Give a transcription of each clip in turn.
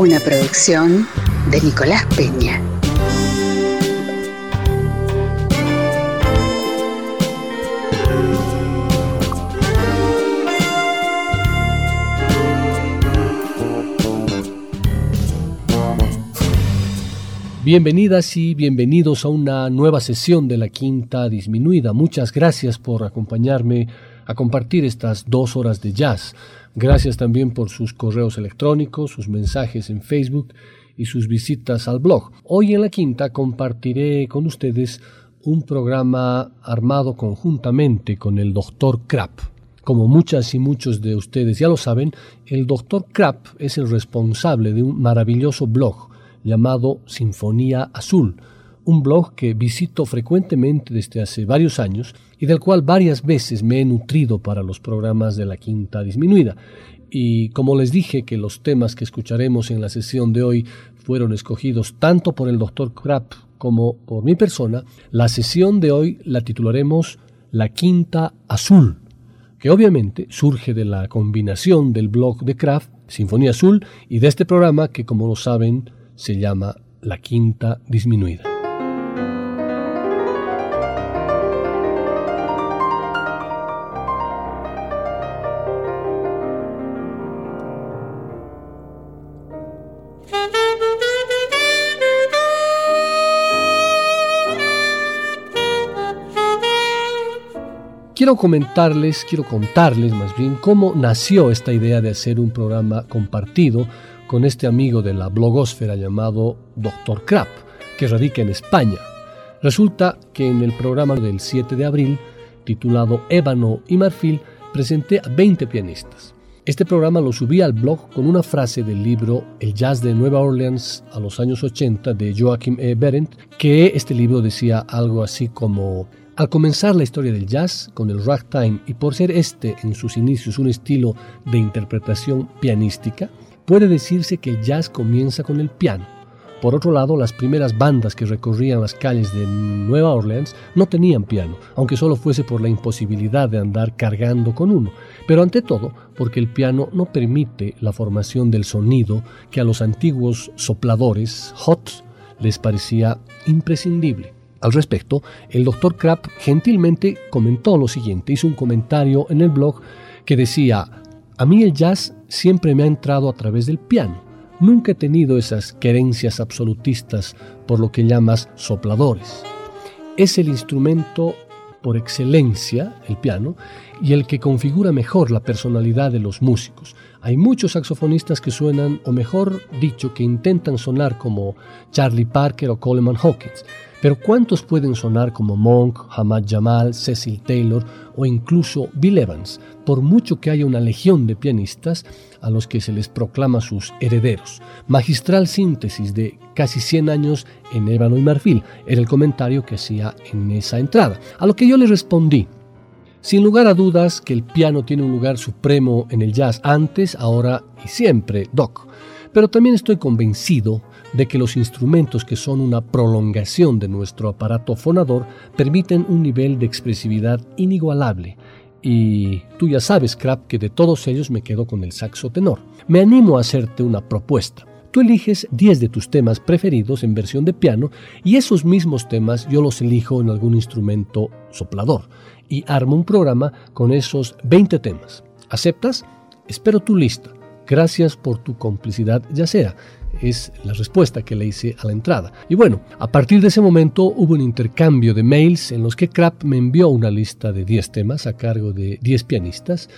Una producción de Nicolás Peña. Bienvenidas y bienvenidos a una nueva sesión de la Quinta Disminuida. Muchas gracias por acompañarme a compartir estas dos horas de jazz. Gracias también por sus correos electrónicos, sus mensajes en Facebook y sus visitas al blog. Hoy en la quinta compartiré con ustedes un programa armado conjuntamente con el Dr. Krapp. Como muchas y muchos de ustedes ya lo saben, el Dr. Krapp es el responsable de un maravilloso blog llamado Sinfonía Azul, un blog que visito frecuentemente desde hace varios años y del cual varias veces me he nutrido para los programas de la quinta disminuida. Y como les dije que los temas que escucharemos en la sesión de hoy fueron escogidos tanto por el Dr. Krapp como por mi persona, la sesión de hoy la titularemos La Quinta Azul, que obviamente surge de la combinación del blog de Kraft, Sinfonía Azul, y de este programa que como lo saben se llama La Quinta Disminuida. Quiero comentarles, quiero contarles más bien cómo nació esta idea de hacer un programa compartido con este amigo de la blogosfera llamado Dr. Krapp, que radica en España. Resulta que en el programa del 7 de abril, titulado Ébano y Marfil, presenté a 20 pianistas. Este programa lo subí al blog con una frase del libro El jazz de Nueva Orleans a los años 80 de Joachim E. Berendt, que este libro decía algo así como al comenzar la historia del jazz con el ragtime y por ser este en sus inicios un estilo de interpretación pianística, puede decirse que el jazz comienza con el piano. Por otro lado, las primeras bandas que recorrían las calles de Nueva Orleans no tenían piano, aunque solo fuese por la imposibilidad de andar cargando con uno, pero ante todo porque el piano no permite la formación del sonido que a los antiguos sopladores, hot, les parecía imprescindible. Al respecto, el Dr. Krapp gentilmente comentó lo siguiente, hizo un comentario en el blog que decía, a mí el jazz siempre me ha entrado a través del piano. Nunca he tenido esas querencias absolutistas por lo que llamas sopladores. Es el instrumento por excelencia, el piano, y el que configura mejor la personalidad de los músicos. Hay muchos saxofonistas que suenan, o mejor dicho, que intentan sonar como Charlie Parker o Coleman Hawkins, pero ¿cuántos pueden sonar como Monk, Hamad Jamal, Cecil Taylor o incluso Bill Evans, por mucho que haya una legión de pianistas a los que se les proclama sus herederos? Magistral síntesis de casi 100 años en ébano y marfil, era el comentario que hacía en esa entrada. A lo que yo le respondí, sin lugar a dudas que el piano tiene un lugar supremo en el jazz antes, ahora y siempre, Doc. Pero también estoy convencido de que los instrumentos que son una prolongación de nuestro aparato fonador permiten un nivel de expresividad inigualable. Y tú ya sabes, Crap, que de todos ellos me quedo con el saxo tenor. Me animo a hacerte una propuesta. Tú eliges 10 de tus temas preferidos en versión de piano y esos mismos temas yo los elijo en algún instrumento soplador y armo un programa con esos 20 temas. ¿Aceptas? Espero tu lista. Gracias por tu complicidad, ya sea es la respuesta que le hice a la entrada. Y bueno, a partir de ese momento hubo un intercambio de mails en los que Krapp me envió una lista de 10 temas a cargo de 10 pianistas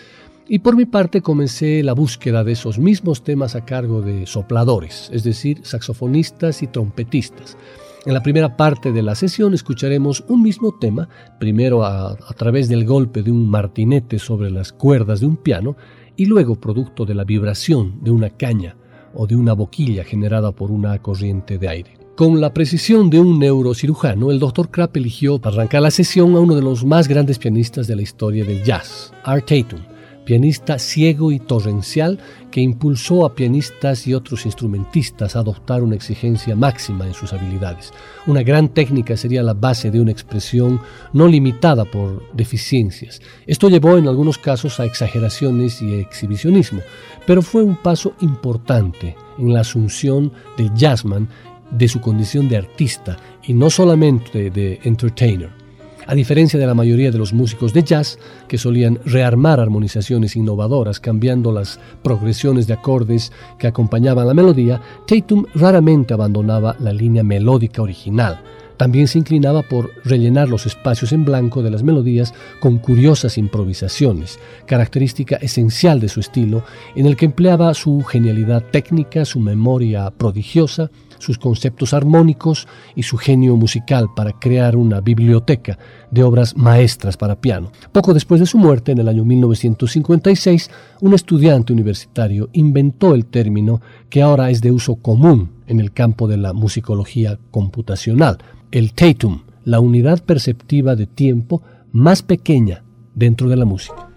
y por mi parte comencé la búsqueda de esos mismos temas a cargo de sopladores, es decir, saxofonistas y trompetistas. En la primera parte de la sesión escucharemos un mismo tema, primero a, a, través del golpe de un martinete sobre las cuerdas de un piano y luego producto de la vibración de una caña o de una boquilla generada por una corriente de aire. Con la precisión de un neurocirujano, el Dr. Krapp eligió para arrancar la sesión a uno de los más grandes pianistas de la historia del jazz, Art Tatum, pianista ciego y torrencial que impulsó a pianistas y otros instrumentistas a adoptar una exigencia máxima en sus habilidades. Una gran técnica sería la base de una expresión no limitada por deficiencias. Esto llevó en algunos casos a exageraciones y exhibicionismo, pero fue un paso importante en la asunción del jazzman de su condición de artista y no solamente de entertainer. A diferencia de la mayoría de los músicos de jazz, que solían rearmar armonizaciones innovadoras cambiando las progresiones de acordes que acompañaban la melodía, Tatum raramente abandonaba la línea melódica original. También se inclinaba por rellenar los espacios en blanco de las melodías con curiosas improvisaciones, característica esencial de su estilo, en el que empleaba su genialidad técnica, su memoria prodigiosa, sus conceptos armónicos y su genio musical para crear una biblioteca de obras maestras para piano. Poco después de su muerte, en el año 1956, un estudiante universitario inventó el término que ahora es de uso común en el campo de la musicología computacional, el tatum, la unidad perceptiva de tiempo más pequeña dentro de la música.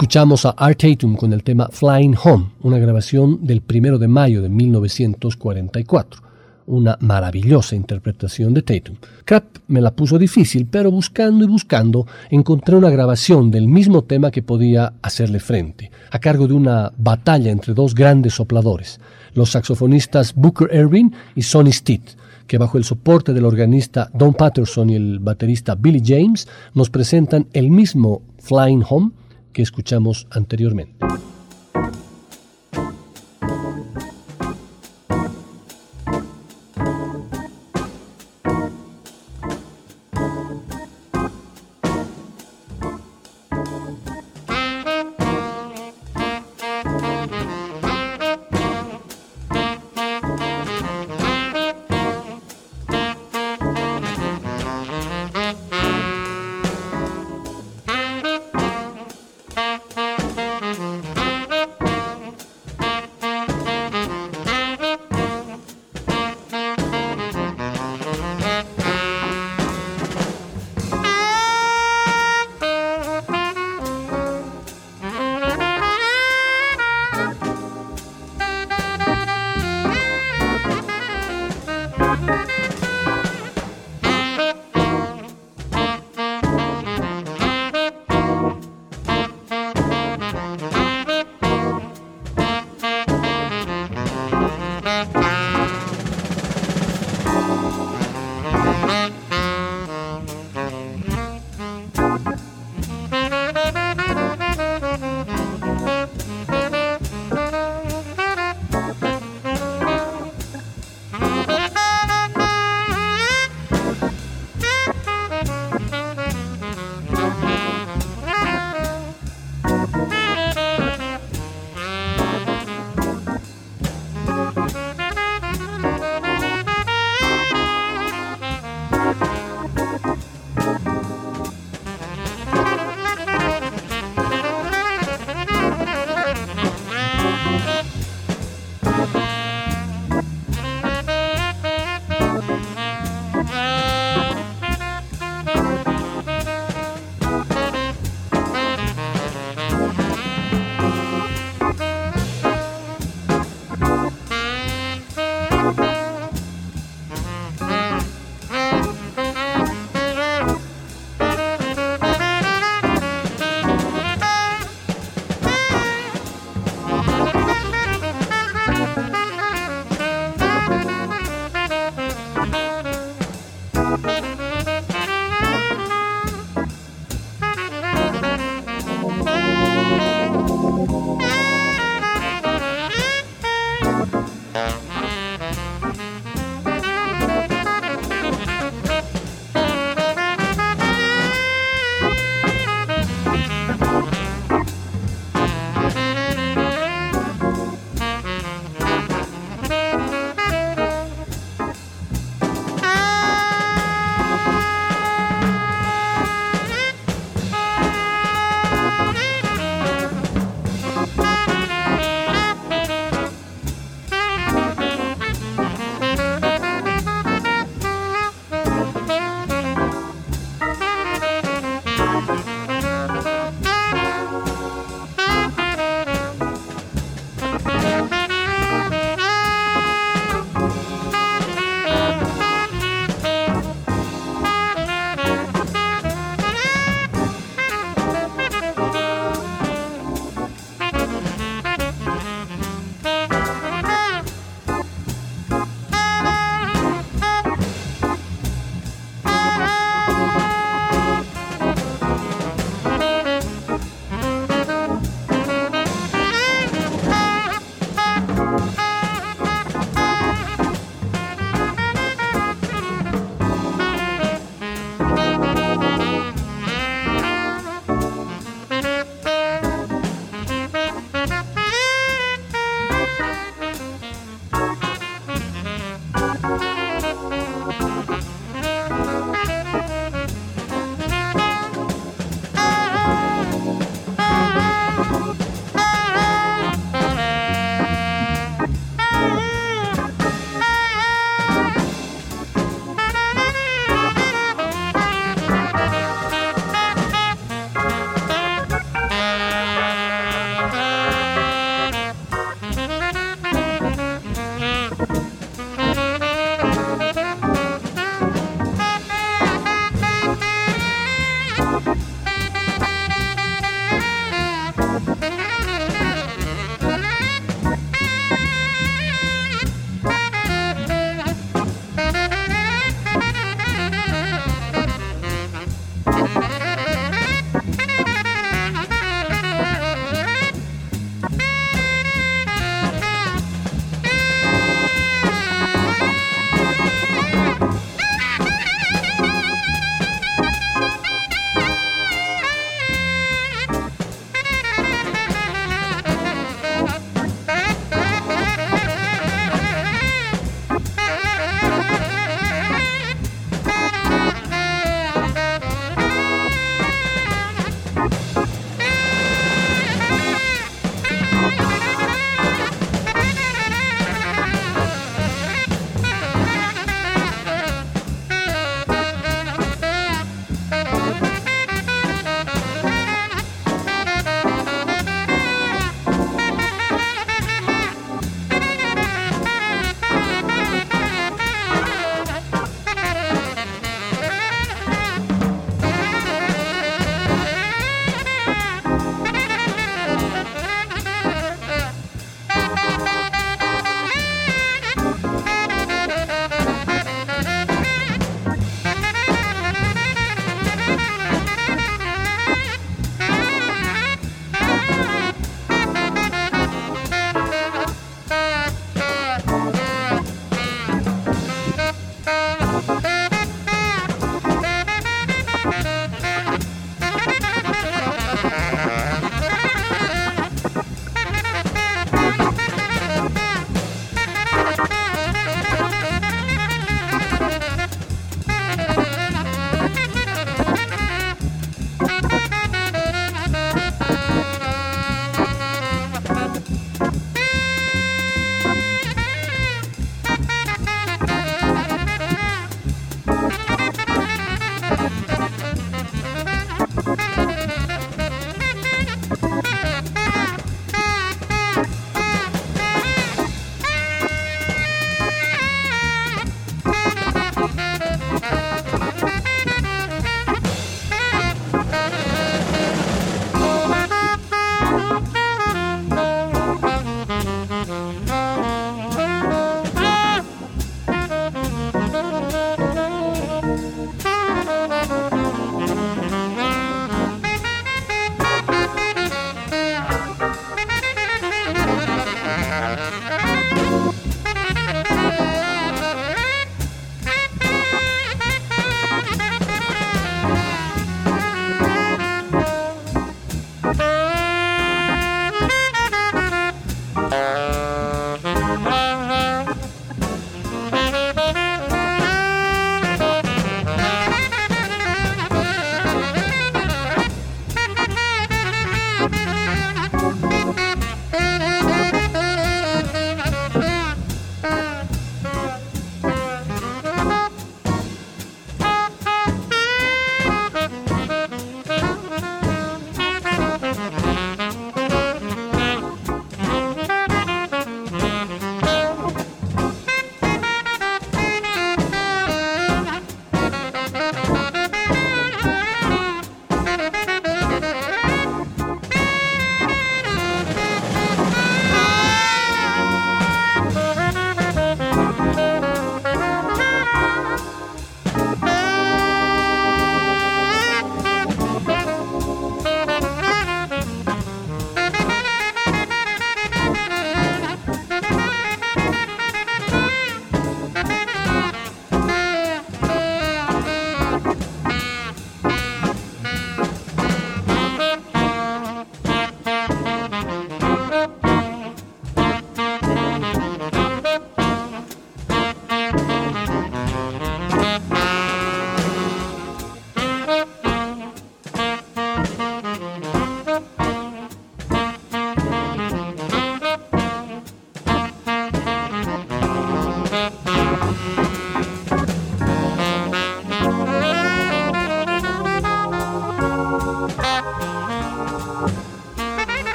Escuchamos a Art Tatum con el tema Flying Home, una grabación del 1 de mayo de 1944 una maravillosa interpretación de Tatum. Crap me la puso difícil, pero buscando y buscando encontré una grabación del mismo tema que podía hacerle frente, a cargo de una batalla entre dos grandes sopladores, los saxofonistas Booker Ervin y Sonny Stitt, que bajo el soporte del organista Don Patterson y el baterista Billy James nos presentan el mismo Flying Home que escuchamos anteriormente.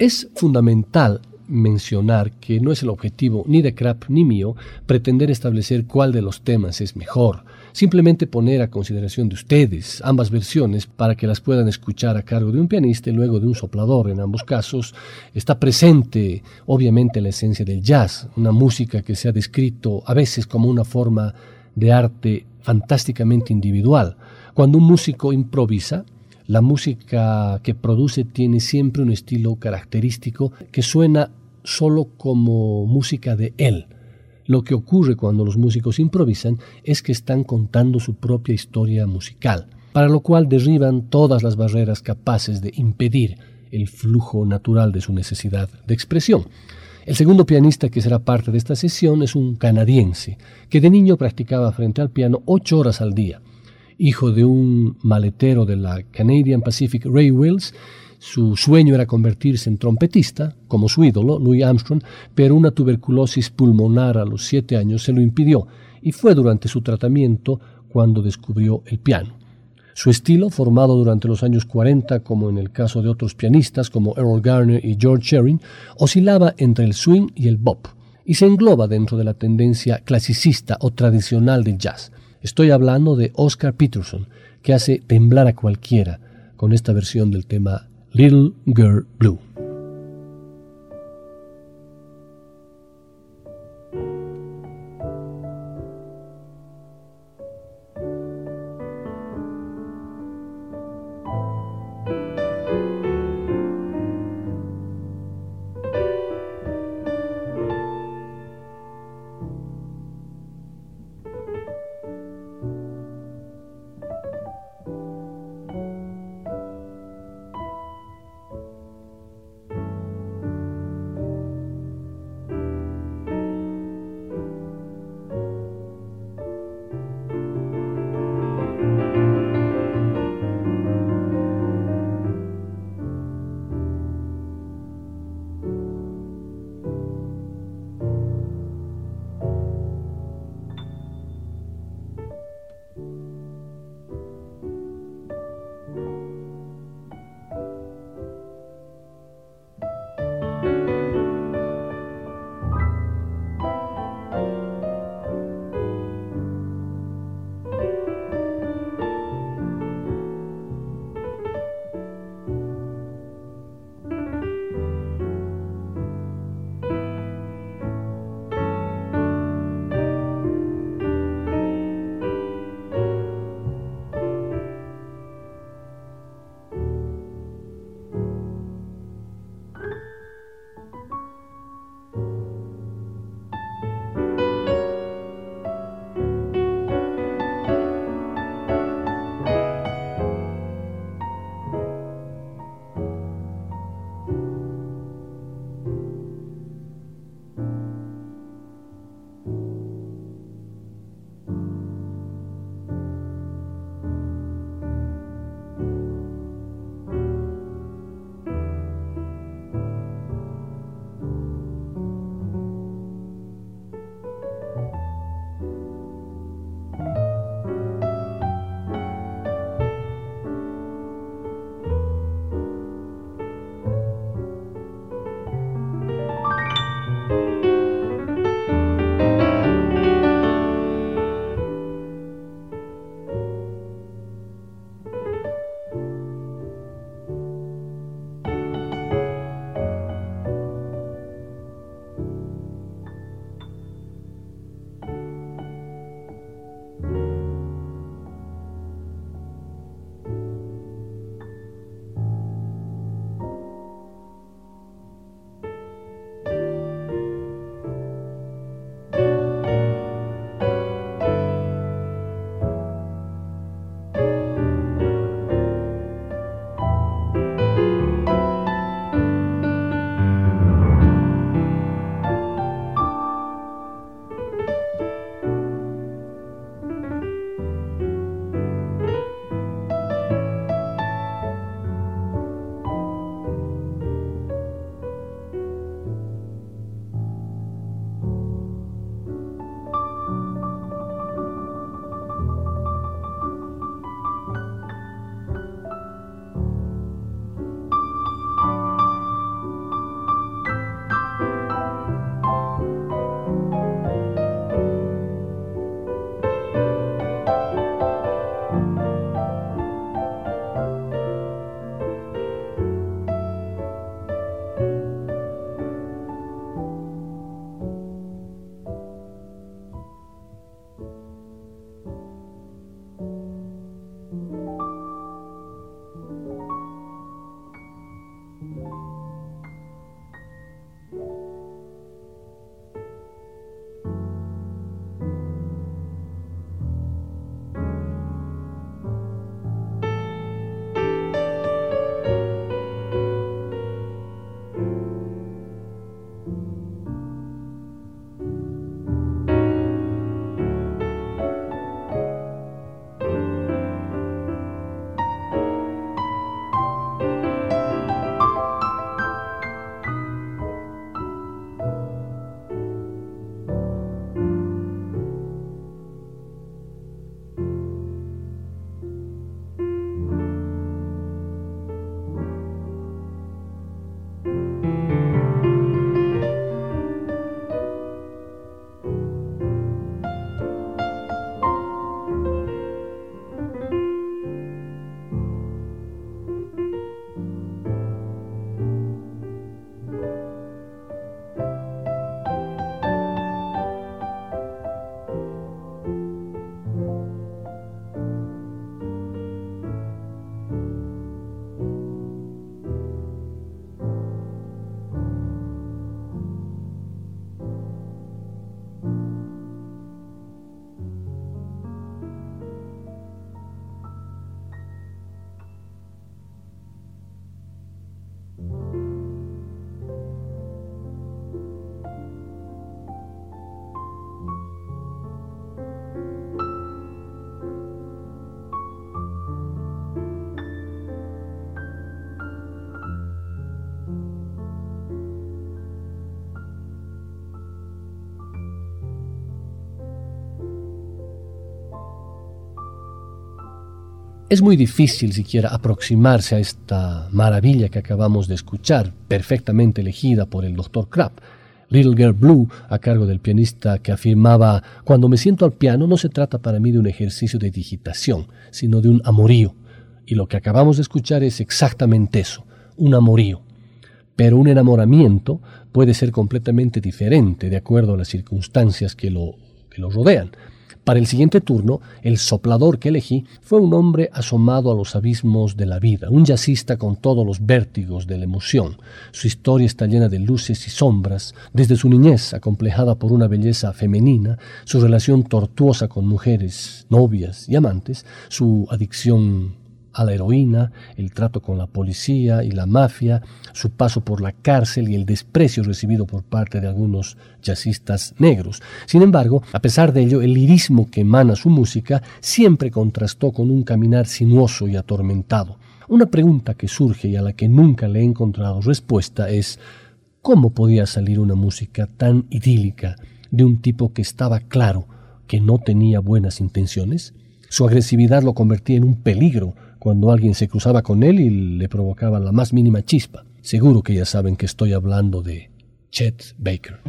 Es fundamental mencionar que no es el objetivo ni de Crap ni mío pretender establecer cuál de los temas es mejor, simplemente poner a consideración de ustedes ambas versiones para que las puedan escuchar a cargo de un pianista y luego de un soplador. En ambos casos está presente obviamente la esencia del jazz, una música que se ha descrito a veces como una forma de arte fantásticamente individual. Cuando un músico improvisa, la música que produce tiene siempre un estilo característico que suena solo como música de él. Lo que ocurre cuando los músicos improvisan es que están contando su propia historia musical, para lo cual derriban todas las barreras capaces de impedir el flujo natural de su necesidad de expresión. El segundo pianista que será parte de esta sesión es un canadiense, que de niño practicaba frente al piano ocho horas al día. Hijo de un maletero de la Canadian Pacific Railways, su sueño era convertirse en trompetista, como su ídolo, Louis Armstrong, pero una tuberculosis pulmonar a los siete años se lo impidió y fue durante su tratamiento cuando descubrió el piano. Su estilo, formado durante los años 40, como en el caso de otros pianistas como Earl Garner y George Shearing, oscilaba entre el swing y el bop, y se engloba dentro de la tendencia clasicista o tradicional del jazz. Estoy hablando de Oscar Peterson, que hace temblar a cualquiera con esta versión del tema Little Girl Blue. Es muy difícil siquiera aproximarse a esta maravilla que acabamos de escuchar, perfectamente elegida por el Dr. Krapp. Little Girl Blue, a cargo del pianista que afirmaba, cuando me siento al piano no se trata para mí de un ejercicio de digitación, sino de un amorío. Y lo que acabamos de escuchar es exactamente eso, un amorío. Pero un enamoramiento puede ser completamente diferente de acuerdo a las circunstancias que lo, que lo rodean. Para el siguiente turno, el soplador que elegí fue un hombre asomado a los abismos de la vida, un jazzista con todos los vértigos de la emoción. Su historia está llena de luces y sombras, desde su niñez acomplejada por una belleza femenina, su relación tortuosa con mujeres, novias y amantes, su adicción a la heroína, el trato con la policía y la mafia, su paso por la cárcel y el desprecio recibido por parte de algunos jazzistas negros. Sin embargo, a pesar de ello, el lirismo que emana su música siempre contrastó con un caminar sinuoso y atormentado. Una pregunta que surge y a la que nunca le he encontrado respuesta es ¿cómo podía salir una música tan idílica de un tipo que estaba claro que no tenía buenas intenciones? Su agresividad lo convertía en un peligro cuando alguien se cruzaba con él y le provocaba la más mínima chispa. Seguro que ya saben que estoy hablando de Chet Baker.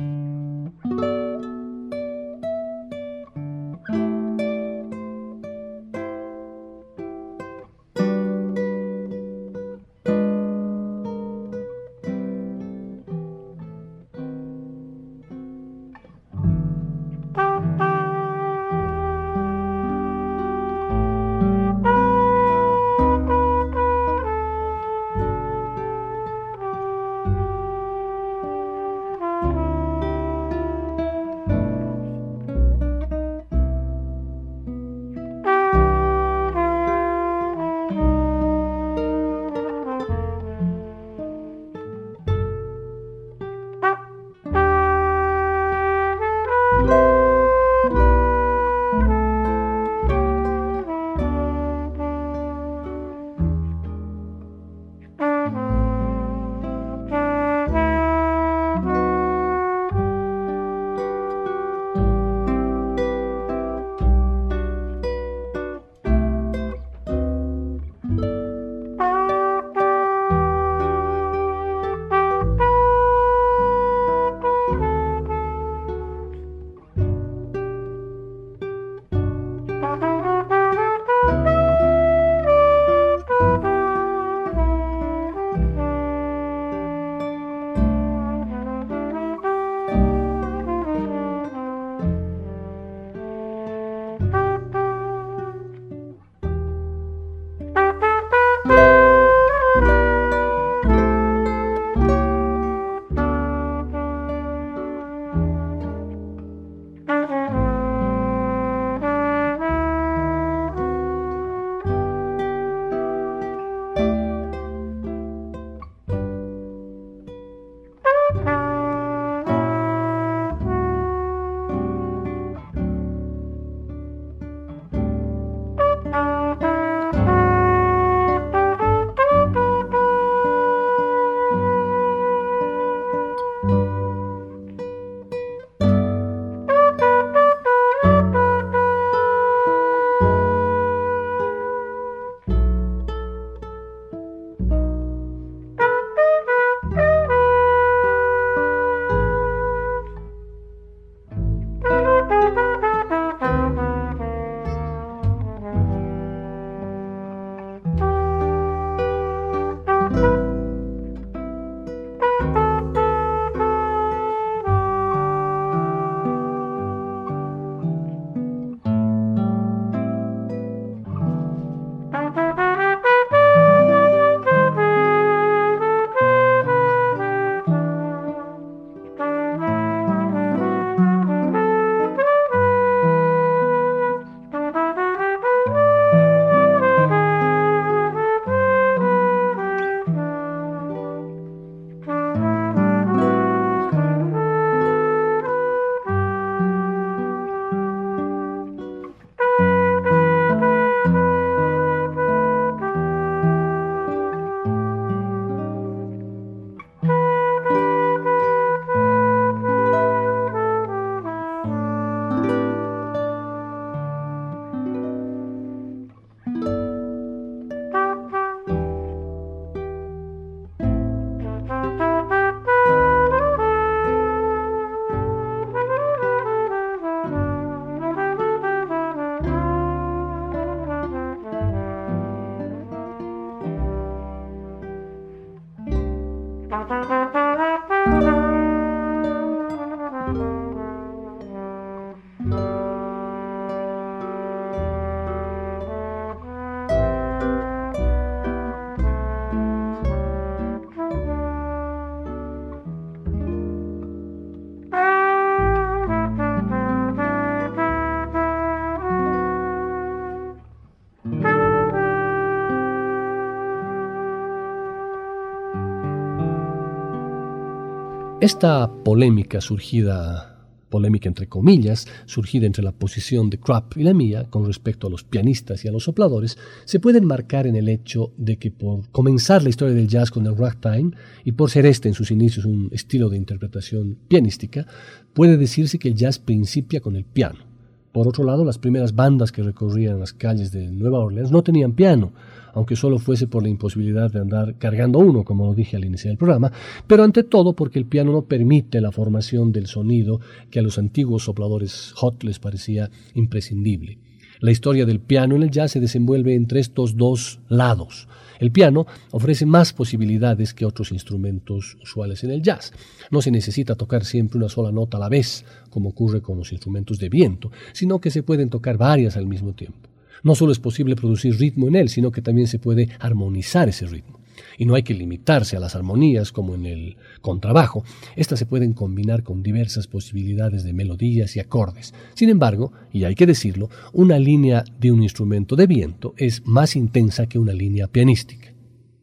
Esta polémica surgida, polémica entre comillas, surgida entre la posición de Krapp y la mía con respecto a los pianistas y a los sopladores, se puede enmarcar en el hecho de que por comenzar la historia del jazz con el ragtime y por ser este en sus inicios un estilo de interpretación pianística, puede decirse que el jazz principia con el piano. Por otro lado, las primeras bandas que recorrían las calles de Nueva Orleans no tenían piano, aunque solo fuese por la imposibilidad de andar cargando uno, como lo dije al iniciar el programa, pero ante todo porque el piano no permite la formación del sonido que a los antiguos sopladores hot les parecía imprescindible. La historia del piano en el jazz se desenvuelve entre estos dos lados. El piano ofrece más posibilidades que otros instrumentos usuales en el jazz. No se necesita tocar siempre una sola nota a la vez, como ocurre con los instrumentos de viento, sino que se pueden tocar varias al mismo tiempo. No solo es posible producir ritmo en él, sino que también se puede armonizar ese ritmo. Y no hay que limitarse a las armonías como en el contrabajo. Estas se pueden combinar con diversas posibilidades de melodías y acordes. Sin embargo, y hay que decirlo, una línea de un instrumento de viento es más intensa que una línea pianística.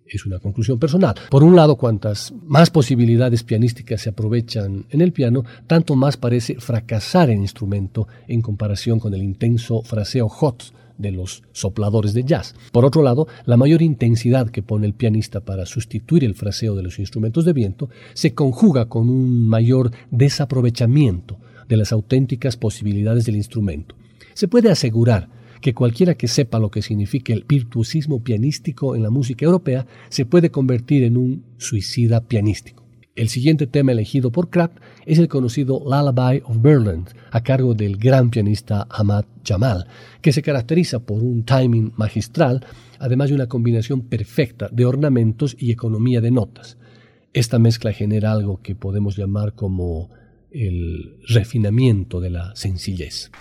Es una conclusión personal. Por un lado, cuantas más posibilidades pianísticas se aprovechan en el piano, tanto más parece fracasar el instrumento en comparación con el intenso fraseo hot de los sopladores de jazz. Por otro lado, la mayor intensidad que pone el pianista para sustituir el fraseo de los instrumentos de viento se conjuga con un mayor desaprovechamiento de las auténticas posibilidades del instrumento. Se puede asegurar que cualquiera que sepa lo que significa el virtuosismo pianístico en la música europea se puede convertir en un suicida pianístico. El siguiente tema elegido por Krapp es el conocido Lullaby of Berlin, a cargo del gran pianista Ahmad Jamal, que se caracteriza por un timing magistral, además de una combinación perfecta de ornamentos y economía de notas. Esta mezcla genera algo que podemos llamar como el refinamiento de la sencillez.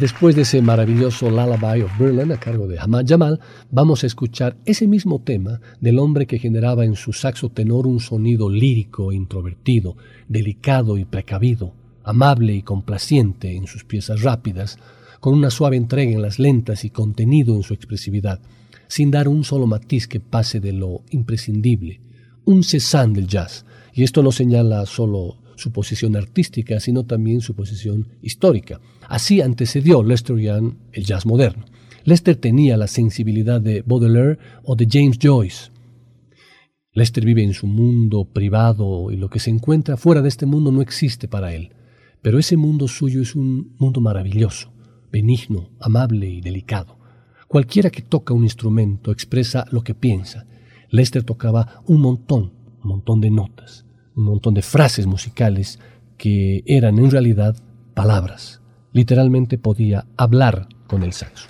Después de ese maravilloso Lullaby of Berlin a cargo de Hamad Jamal, vamos a escuchar ese mismo tema del hombre que generaba en su saxo tenor un sonido lírico e introvertido, delicado y precavido, amable y complaciente en sus piezas rápidas, con una suave entrega en las lentas y contenido en su expresividad, sin dar un solo matiz que pase de lo imprescindible, un cesán del jazz. Y esto no señala solo su posición artística, sino también su posición histórica. Así antecedió Lester Young el jazz moderno. Lester tenía la sensibilidad de Baudelaire o de James Joyce. Lester vive en su mundo privado y lo que se encuentra fuera de este mundo no existe para él. Pero ese mundo suyo es un mundo maravilloso, benigno, amable y delicado. Cualquiera que toca un instrumento expresa lo que piensa. Lester tocaba un montón, un montón de notas un montón de frases musicales que eran en realidad palabras. Literalmente podía hablar con el saxo.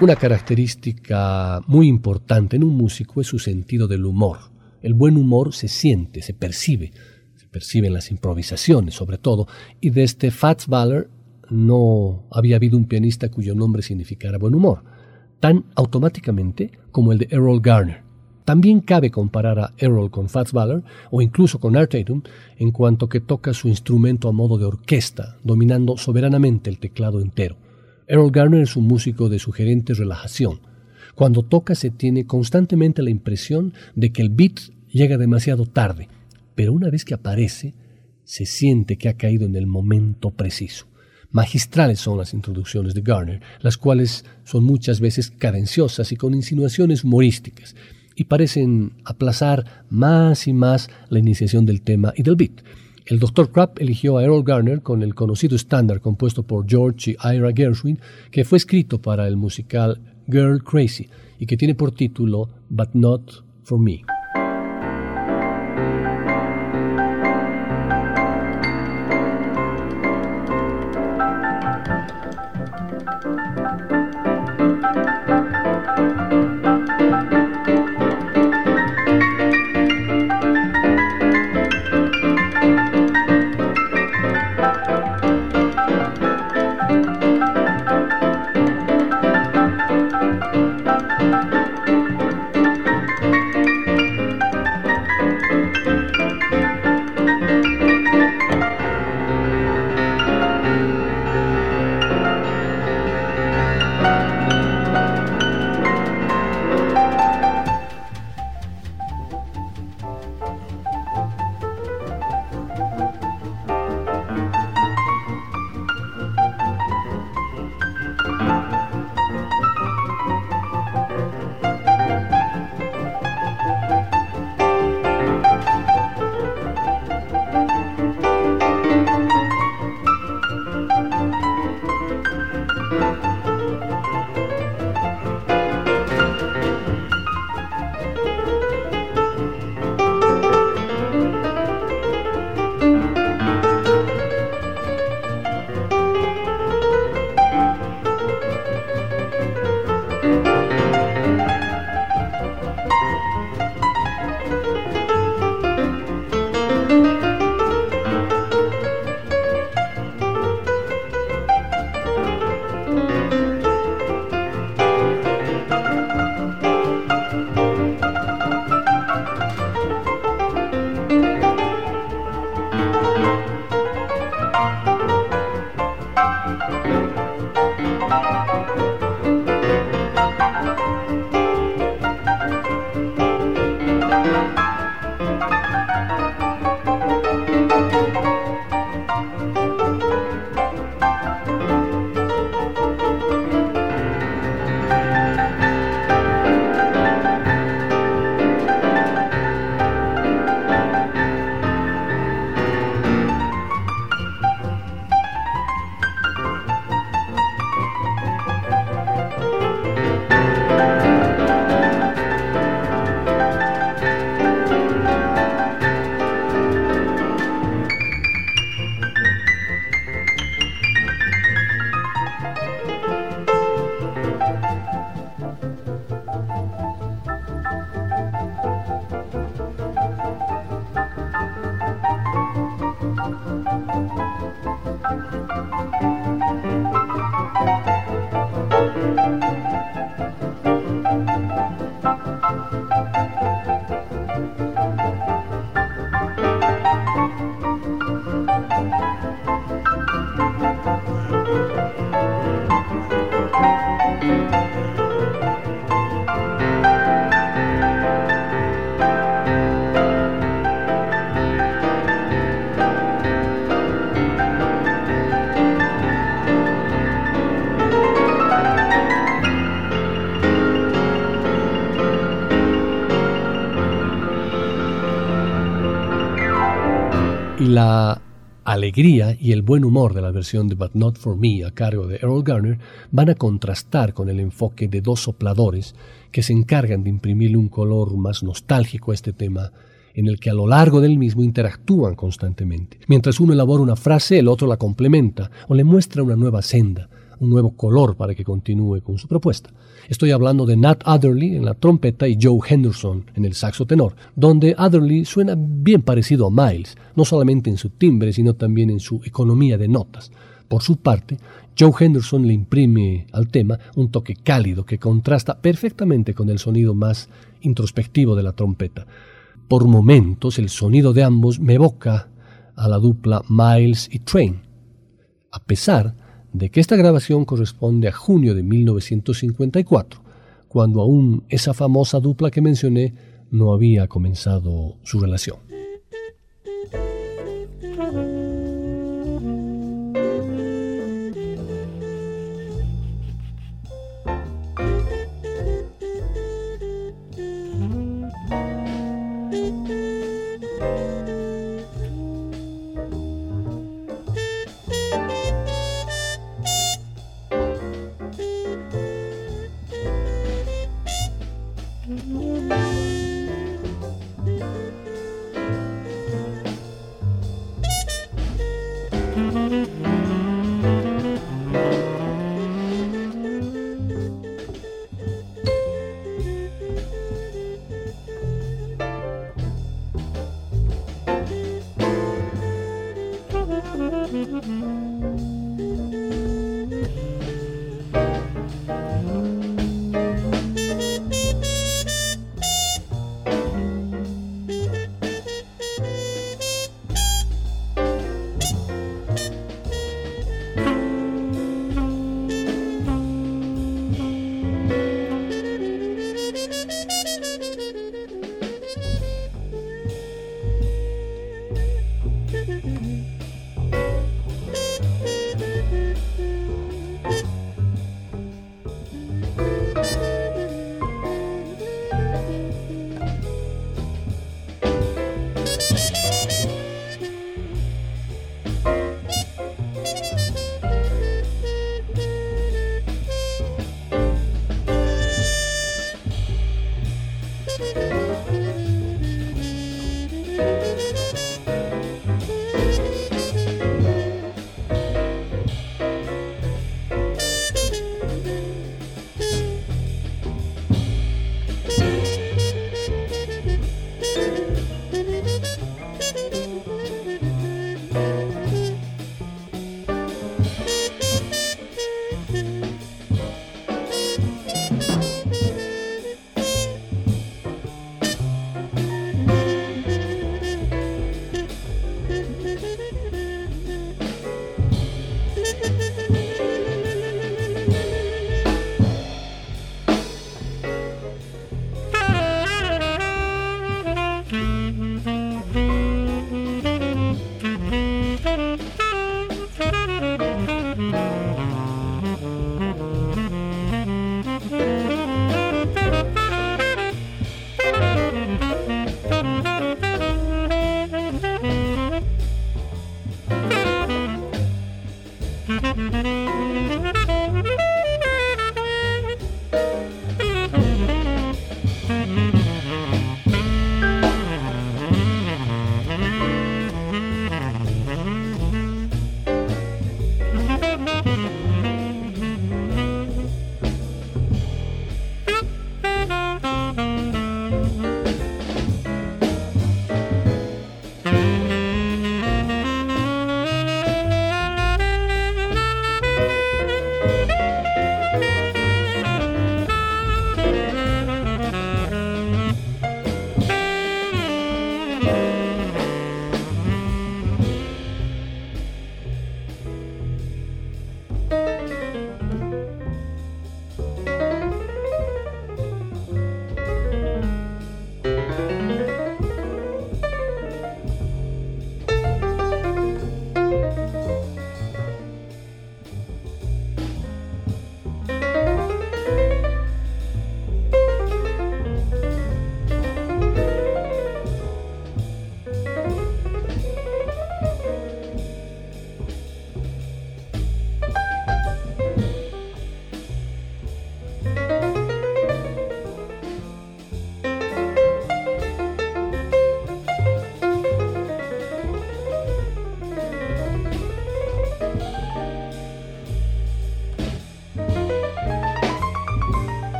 Una característica muy importante en un músico es su sentido del humor. El buen humor se siente, se percibe, se percibe en las improvisaciones sobre todo, y desde Fats Waller no había habido un pianista cuyo nombre significara buen humor, tan automáticamente como el de Errol Garner. También cabe comparar a Errol con Fats Waller o incluso con Art Tatum en cuanto que toca su instrumento a modo de orquesta, dominando soberanamente el teclado entero. Errol Garner es un músico de sugerente relajación. Cuando toca se tiene constantemente la impresión de que el beat llega demasiado tarde, pero una vez que aparece, se siente que ha caído en el momento preciso. Magistrales son las introducciones de Garner, las cuales son muchas veces cadenciosas y con insinuaciones humorísticas, y parecen aplazar más y más la iniciación del tema y del beat. El Dr. Krapp eligió a Errol Garner con el conocido estándar compuesto por George y Ira Gershwin, que fue escrito para el musical Girl Crazy y que tiene por título But Not For Me. Alegría y el buen humor de la versión de But Not For Me a cargo de Earl Garner van a contrastar con el enfoque de dos sopladores que se encargan de imprimirle un color más nostálgico a este tema en el que a lo largo del mismo interactúan constantemente. Mientras uno elabora una frase, el otro la complementa o le muestra una nueva senda, un nuevo color para que continúe con su propuesta. Estoy hablando de Nat Adderley en la trompeta y Joe Henderson en el saxo tenor, donde Adderley suena bien parecido a Miles, no solamente en su timbre, sino también en su economía de notas. Por su parte, Joe Henderson le imprime al tema un toque cálido que contrasta perfectamente con el sonido más introspectivo de la trompeta. Por momentos el sonido de ambos me evoca a la dupla Miles y Train, a pesar de que esta grabación corresponde a junio de 1954, cuando aún esa famosa dupla que mencioné no había comenzado su relación.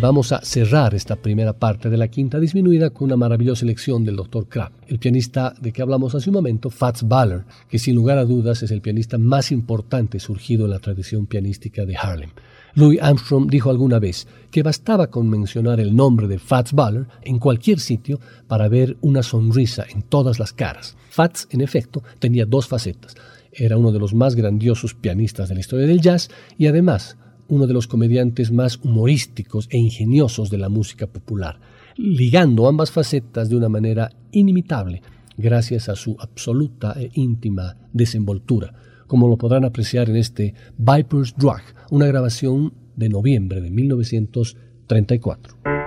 Vamos a cerrar esta primera parte de la quinta disminuida con una maravillosa elección del Dr. Krapp, el pianista de que hablamos hace un momento, Fats Baller, que sin lugar a dudas es el pianista más importante surgido en la tradición pianística de Harlem. Louis Armstrong dijo alguna vez que bastaba con mencionar el nombre de Fats Baller en cualquier sitio para ver una sonrisa en todas las caras. Fats, en efecto, tenía dos facetas. Era uno de los más grandiosos pianistas de la historia del jazz y además uno de los comediantes más humorísticos e ingeniosos de la música popular, ligando ambas facetas de una manera inimitable gracias a su absoluta e íntima desenvoltura, como lo podrán apreciar en este Viper's Drag, una grabación de noviembre de 1934.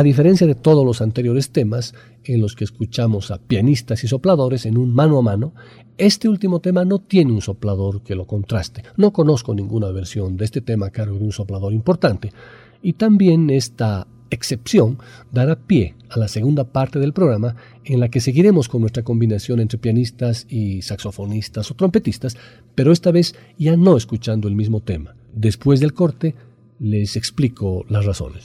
A diferencia de todos los anteriores temas en los que escuchamos a pianistas y sopladores en un mano a mano, este último tema no tiene un soplador que lo contraste. No conozco ninguna versión de este tema a cargo de un soplador importante. Y también esta excepción dará pie a la segunda parte del programa en la que seguiremos con nuestra combinación entre pianistas y saxofonistas o trompetistas, pero esta vez ya no escuchando el mismo tema. Después del corte les explico las razones.